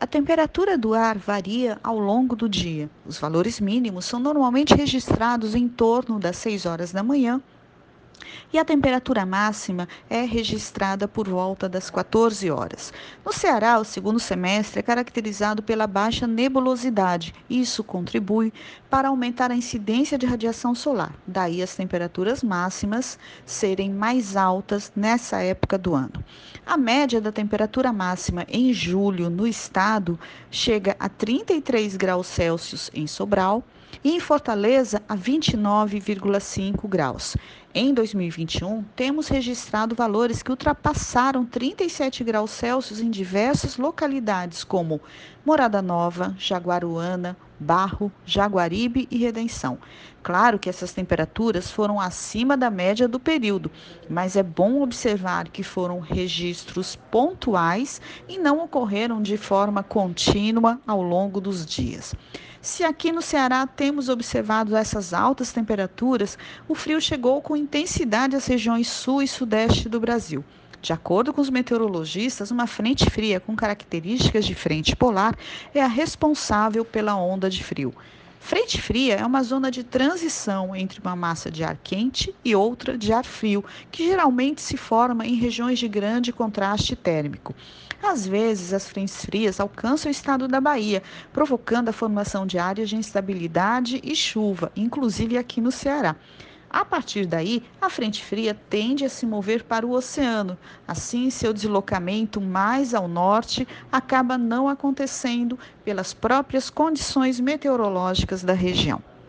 A temperatura do ar varia ao longo do dia. Os valores mínimos são normalmente registrados em torno das 6 horas da manhã e a temperatura máxima é registrada por volta das 14 horas. No Ceará, o segundo semestre é caracterizado pela baixa nebulosidade. Isso contribui para aumentar a incidência de radiação solar. Daí as temperaturas máximas serem mais altas nessa época do ano. A média da temperatura máxima em julho no estado chega a 33 graus Celsius em Sobral e em Fortaleza a 29,5 graus. Em 2021, temos registrado valores que ultrapassaram 37 graus Celsius em diversas localidades, como Morada Nova, Jaguaruana, Barro, Jaguaribe e Redenção. Claro que essas temperaturas foram acima da média do período, mas é bom observar que foram registros pontuais e não ocorreram de forma contínua ao longo dos dias. Se aqui no Ceará temos observado essas altas temperaturas, o frio chegou com intensidade às regiões sul e sudeste do Brasil. De acordo com os meteorologistas, uma frente fria com características de frente polar é a responsável pela onda de frio. Frente fria é uma zona de transição entre uma massa de ar quente e outra de ar frio, que geralmente se forma em regiões de grande contraste térmico. Às vezes, as frentes frias alcançam o estado da Bahia, provocando a formação de áreas de instabilidade e chuva, inclusive aqui no Ceará. A partir daí, a frente fria tende a se mover para o oceano. Assim, seu deslocamento mais ao norte acaba não acontecendo pelas próprias condições meteorológicas da região.